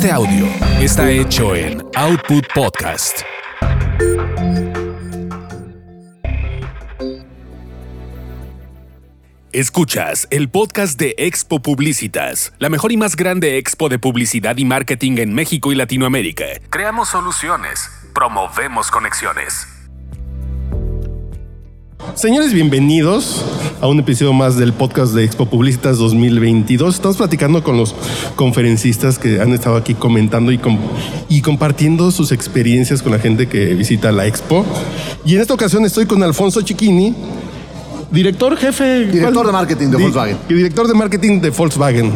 Este audio está hecho en Output Podcast. Escuchas el podcast de Expo Publicitas, la mejor y más grande expo de publicidad y marketing en México y Latinoamérica. Creamos soluciones, promovemos conexiones. Señores, bienvenidos a un episodio más del podcast de Expo Publicitas 2022. Estamos platicando con los conferencistas que han estado aquí comentando y, com- y compartiendo sus experiencias con la gente que visita la Expo. Y en esta ocasión estoy con Alfonso Chiquini, director jefe... Director ¿cuál? de marketing de Di- Volkswagen. Y director de marketing de Volkswagen.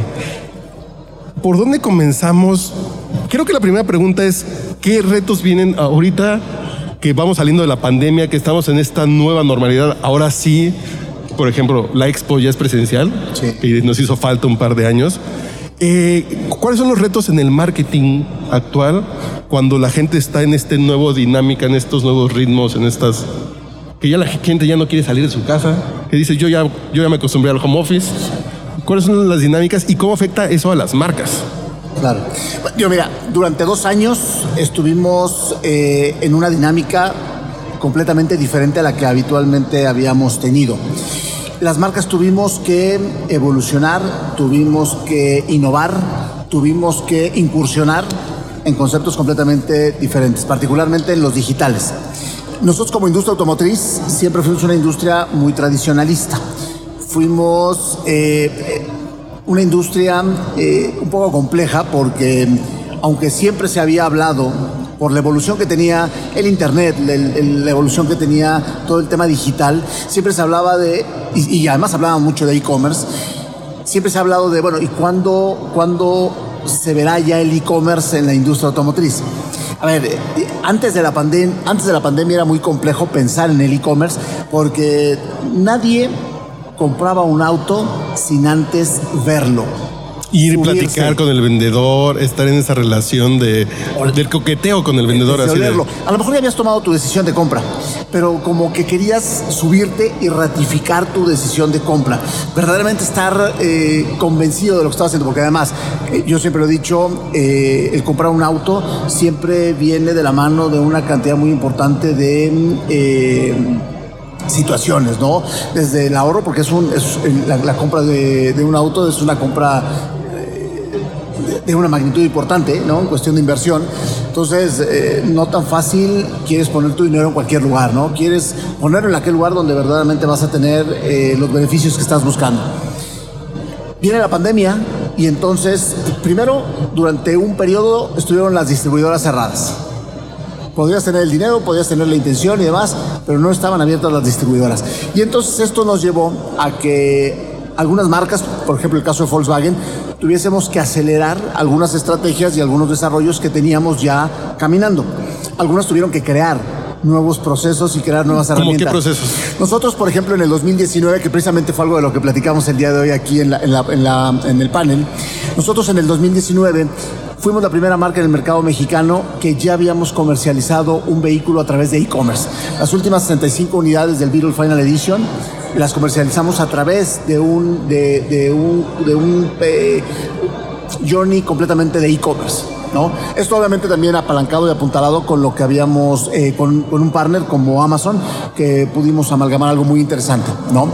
¿Por dónde comenzamos? Creo que la primera pregunta es, ¿qué retos vienen ahorita que vamos saliendo de la pandemia, que estamos en esta nueva normalidad? Ahora sí, por ejemplo, la expo ya es presencial, Sí. y nos hizo falta un par de años. Eh, ¿Cuáles son los retos en el marketing actual cuando la gente está en este nuevo dinámica, en estos nuevos ritmos, en estas que ya la gente ya no quiere salir de su casa, que dice yo ya, yo ya me acostumbré al home office. ¿Cuáles son las dinámicas y cómo afecta eso a las marcas? Claro. Yo, mira, durante dos años estuvimos eh, en una dinámica completamente diferente a la que habitualmente habíamos tenido. Las marcas tuvimos que evolucionar, tuvimos que innovar, tuvimos que incursionar en conceptos completamente diferentes, particularmente en los digitales. Nosotros como industria automotriz siempre fuimos una industria muy tradicionalista. Fuimos eh, eh, una industria eh, un poco compleja porque aunque siempre se había hablado por la evolución que tenía el Internet, la evolución que tenía todo el tema digital, siempre se hablaba de, y, además hablaba mucho de e-commerce, siempre se ha hablado de, bueno, ¿y cuándo, cuándo se verá ya el e-commerce en la industria automotriz? A ver, eh, antes de, la antes de la pandemia era muy complejo pensar en el e-commerce porque nadie compraba un auto sin antes verlo. Ir y Subirse. platicar con el vendedor, estar en esa relación de, del coqueteo con el vendedor. de así de-. A lo mejor ya habías tomado tu decisión de compra, pero como que querías subirte y ratificar tu decisión de compra. Verdaderamente estar eh, convencido de lo que estabas haciendo, porque además, eh, yo siempre lo he dicho, eh, el comprar un auto siempre viene de la mano de una cantidad muy importante de... eh, situaciones, ¿no? Desde el ahorro, porque es un, la, compra de, un auto es una compra de una magnitud importante, ¿no? En cuestión de inversión. Entonces, eh, no tan fácil quieres poner tu dinero en cualquier lugar, ¿no? Quieres ponerlo en aquel lugar donde verdaderamente vas a tener eh, los beneficios que estás buscando. Viene la pandemia y entonces, primero, durante un periodo estuvieron las distribuidoras cerradas. Podrías tener el dinero, podrías tener la intención y demás, pero no estaban abiertas las distribuidoras. Y entonces esto nos llevó a que algunas marcas, por ejemplo el caso de Volkswagen, tuviésemos que acelerar algunas estrategias y algunos desarrollos que teníamos ya caminando. Algunas tuvieron que crear nuevos procesos y crear nuevas ¿Cómo herramientas. qué procesos? Nosotros, por ejemplo, en el 2019, que precisamente fue algo de lo que platicamos el día de hoy aquí en, la- en la- en la- en el panel, nosotros en el 2019 fuimos la primera marca en el mercado mexicano que ya habíamos comercializado un vehículo a través de e-commerce. Las últimas 65 unidades del Beetle Final Edition las comercializamos a través de un, de, un, de un eh, journey completamente de e-commerce. ¿No? Esto obviamente también apalancado y apuntalado con lo que habíamos, eh, con, con un partner como Amazon, que pudimos amalgamar algo muy interesante. ¿no?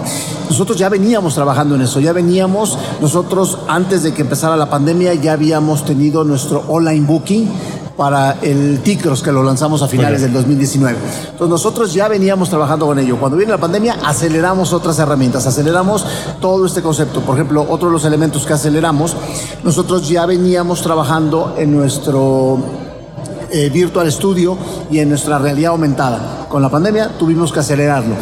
Nosotros ya veníamos trabajando en eso, ya veníamos, nosotros antes de que empezara la pandemia ya habíamos tenido nuestro online booking para el Ticros que lo lanzamos a finales del 2019. Entonces nosotros ya veníamos trabajando con ello. Cuando viene la pandemia aceleramos otras herramientas, aceleramos todo este concepto. Por ejemplo, otro de los elementos que aceleramos, nosotros ya veníamos trabajando en nuestro eh, Virtual Studio y en nuestra realidad aumentada. Con la pandemia tuvimos que acelerarlo.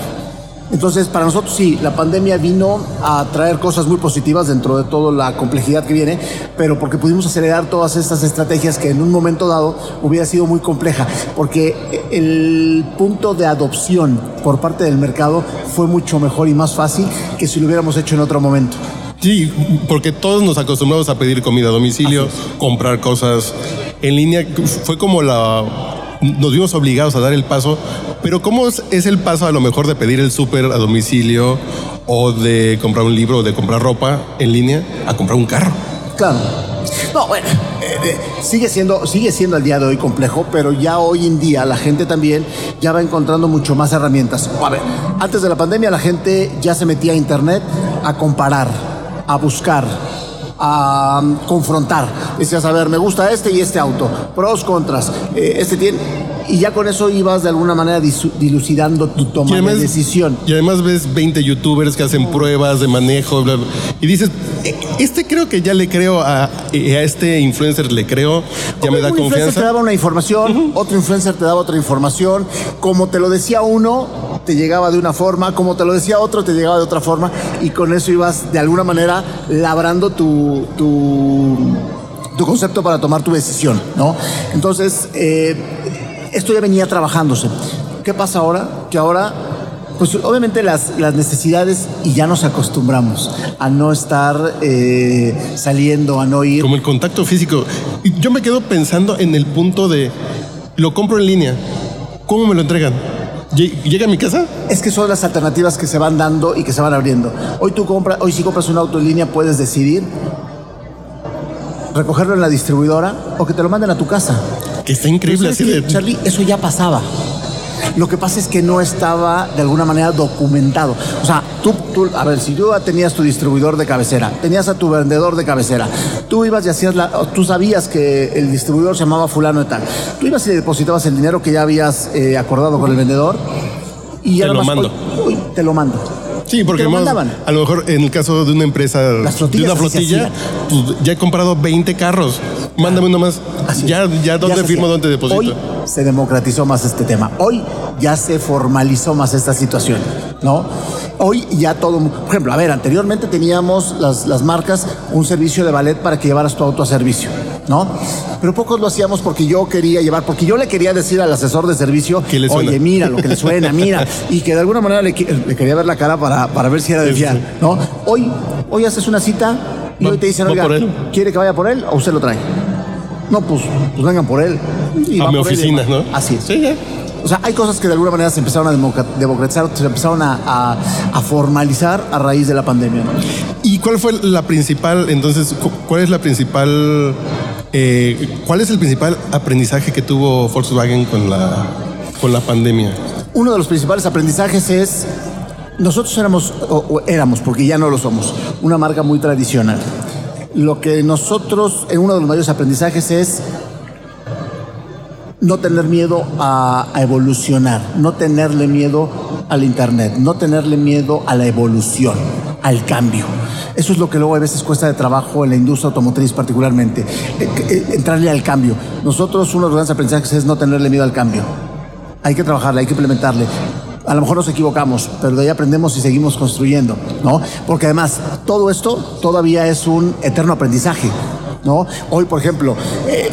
Entonces, para nosotros sí, la pandemia vino a traer cosas muy positivas dentro de toda la complejidad que viene, pero porque pudimos acelerar todas estas estrategias que en un momento dado hubiera sido muy compleja, porque el punto de adopción por parte del mercado fue mucho mejor y más fácil que si lo hubiéramos hecho en otro momento. Sí, porque todos nos acostumbramos a pedir comida a domicilio, comprar cosas en línea. Fue como la... Nos vimos obligados a dar el paso, pero ¿cómo es, el paso a lo mejor de pedir el súper a domicilio o de comprar un libro o de comprar ropa en línea a comprar un carro? Claro. No, bueno, eh, eh, sigue, siendo, sigue siendo al día de hoy complejo, pero ya hoy en día la gente también ya va encontrando mucho más herramientas. A ver, antes de la pandemia la gente ya se metía a internet a comparar, a buscar, a um, confrontar. Decías, a ver, me gusta este y este auto, pros, contras, eh, este tiene y ya con eso ibas de alguna manera dilucidando tu toma de decisión. Y además ves 20 youtubers que hacen pruebas de manejo, y dices, e, este creo que ya le creo a, a este influencer, le creo, ya me da confianza. Un influencer te daba una información, otro influencer te daba otra información, como te lo decía uno, te llegaba de una forma, como te lo decía otro, te llegaba de otra forma, y con eso ibas de alguna manera labrando tu, tu, tu concepto para tomar tu decisión, ¿no? Entonces, eh, esto ya venía trabajándose. ¿Qué pasa ahora? Que ahora, pues obviamente las, las necesidades, y ya nos acostumbramos a no estar eh, saliendo, a no ir. Como el contacto físico. Yo me quedo pensando en el punto de, lo compro en línea, ¿cómo me lo entregan? ¿Llega a mi casa? Es que son las alternativas que se van dando y que se van abriendo. Hoy tú compras, hoy si compras un auto en línea puedes decidir recogerlo en la distribuidora o que te lo manden a tu casa. Que está increíble. así de... Charlie, eso ya pasaba. Lo que pasa es que no estaba de alguna manera documentado. O sea, tú, tú, a ver, si tú tenías tu distribuidor de cabecera, tenías a tu vendedor de cabecera, tú ibas y hacías la, tú sabías que el distribuidor se llamaba fulano y tal. Tú ibas y le depositabas el dinero que ya habías eh, acordado con el vendedor y ya te lo mando. te lo mando. Sí, porque a lo mejor en el caso de una empresa, de una flotilla, pues, ya he comprado 20 carros. Mándame uno más. Ya, ya dónde firmo, dónde deposito. Hoy se democratizó más este tema. Hoy ya se formalizó más esta situación, ¿no? Hoy ya todo, por ejemplo, a ver, anteriormente teníamos las, las marcas un servicio de ballet para que llevaras tu auto a servicio, ¿no? Pero pocos lo hacíamos porque yo quería llevar, porque yo le quería decir al asesor de servicio, oye, mira lo que le suena, mira, y que de alguna manera le, quería ver la cara para, para ver si era de fiar, ¿no? Hoy, hoy haces una cita y hoy te dicen, oiga, ¿quiere que vaya por él o usted lo trae? No, pues, pues vengan por él. a mi oficina, ¿no? Así es. Sí, ya. O sea, hay cosas que de alguna manera se empezaron a democratizar, se empezaron a, formalizar a raíz de la pandemia. ¿Y cuál fue la principal, entonces, cuál es la principal, eh, cuál es el principal aprendizaje que tuvo Volkswagen con la, con la pandemia? Uno de los principales aprendizajes es, nosotros éramos, o éramos, porque ya no lo somos, una marca muy tradicional. Lo que nosotros, en uno de los mayores aprendizajes es no tener miedo a, evolucionar, no tenerle miedo al Internet, no tenerle miedo a la evolución, al cambio. Eso es lo que luego a veces cuesta de trabajo en la industria automotriz particularmente, eh, eh, entrarle al cambio. Nosotros uno de los grandes aprendizajes es no tenerle miedo al cambio. Hay que trabajarle, hay que implementarle. A lo mejor nos equivocamos, pero de ahí aprendemos y seguimos construyendo, ¿no? Porque además todo esto todavía es un eterno aprendizaje, ¿no? Hoy, por ejemplo, eh,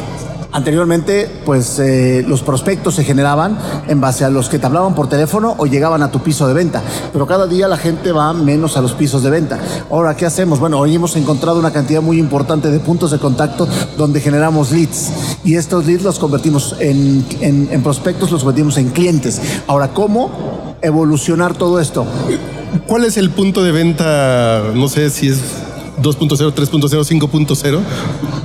Anteriormente, pues eh, los prospectos se generaban en base a los que te hablaban por teléfono o llegaban a tu piso de venta, pero cada día la gente va menos a los pisos de venta. Ahora, ¿qué hacemos? Bueno, hoy hemos encontrado una cantidad muy importante de puntos de contacto donde generamos leads y estos leads los convertimos en, en prospectos, los convertimos en clientes. Ahora, ¿cómo evolucionar todo esto? ¿Cuál es el punto de venta? No sé si es 2.0, 3.0, 5.0.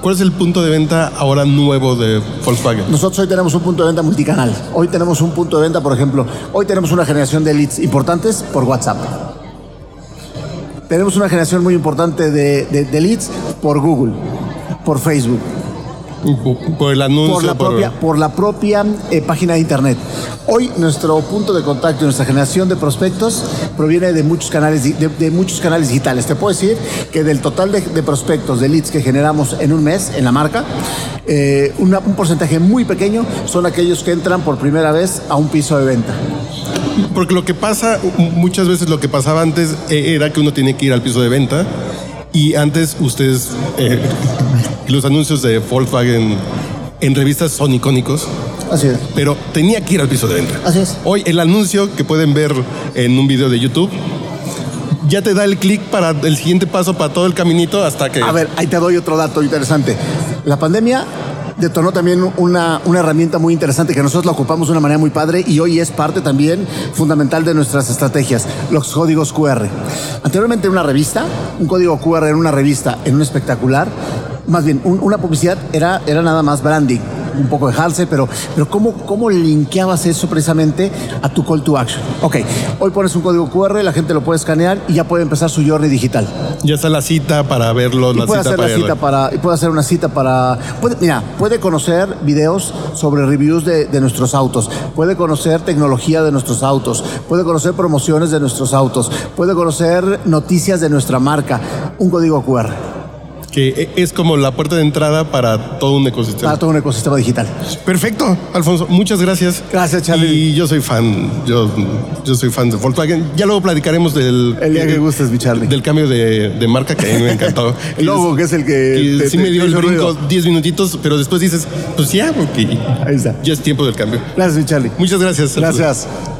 ¿Cuál es el punto de venta ahora nuevo de Volkswagen? Nosotros hoy tenemos un punto de venta multicanal. Hoy tenemos un punto de venta, por ejemplo, hoy tenemos una generación de leads importantes por WhatsApp. Tenemos una generación muy importante de, de leads por Google, por Facebook por el anuncio. Por la propia, por... la propia eh, página de internet. Hoy nuestro punto de contacto, nuestra generación de prospectos proviene de muchos canales, de, muchos canales digitales. Te puedo decir que del total de, prospectos, de leads que generamos en un mes en la marca, eh, un porcentaje muy pequeño son aquellos que entran por primera vez a un piso de venta. Porque lo que pasa, muchas veces lo que pasaba antes eh, era que uno tiene que ir al piso de venta y antes ustedes, eh, los anuncios de Volkswagen en revistas son icónicos. Así es. Pero tenía que ir al piso de venta. Así es. Hoy el anuncio que pueden ver en un video de YouTube ya te da el clic para el siguiente paso, para todo el caminito hasta que... A ver, ahí te doy otro dato interesante. La pandemia detonó también una, una, herramienta muy interesante que nosotros la ocupamos de una manera muy padre y hoy es parte también fundamental de nuestras estrategias, los códigos QR. Anteriormente en una revista, un código QR en una revista, en un espectacular, más bien, un- una publicidad era, era nada más branding, un poco de dejarse, pero, pero ¿cómo, ¿cómo linkeabas eso precisamente a tu call to action? Ok, hoy pones un código QR, la gente lo puede escanear y ya puede empezar su journey digital. Ya está la cita para verlo, Y la puede cita hacer para la cita para, y puede hacer una cita para, puede, mira, puede conocer videos sobre reviews de, de nuestros autos, puede conocer tecnología de nuestros autos, puede conocer promociones de nuestros autos, puede conocer noticias de nuestra marca, un código QR que es como la puerta de entrada para todo un ecosistema. para todo un ecosistema digital. Perfecto, Alfonso, muchas gracias. Gracias, Charlie. Y yo soy fan, yo, yo soy fan de Volkswagen. Ya luego platicaremos del... El día que gustes, mi Charlie. Del cambio de, de marca que a mí me encantó. El logo, que es el que te- sí te- me dio el brinco ruido. 10 minutitos, pero después dices, pues ya, porque Ahí está. ya es tiempo del cambio. Gracias, mi Charlie. Muchas gracias. Alfonso.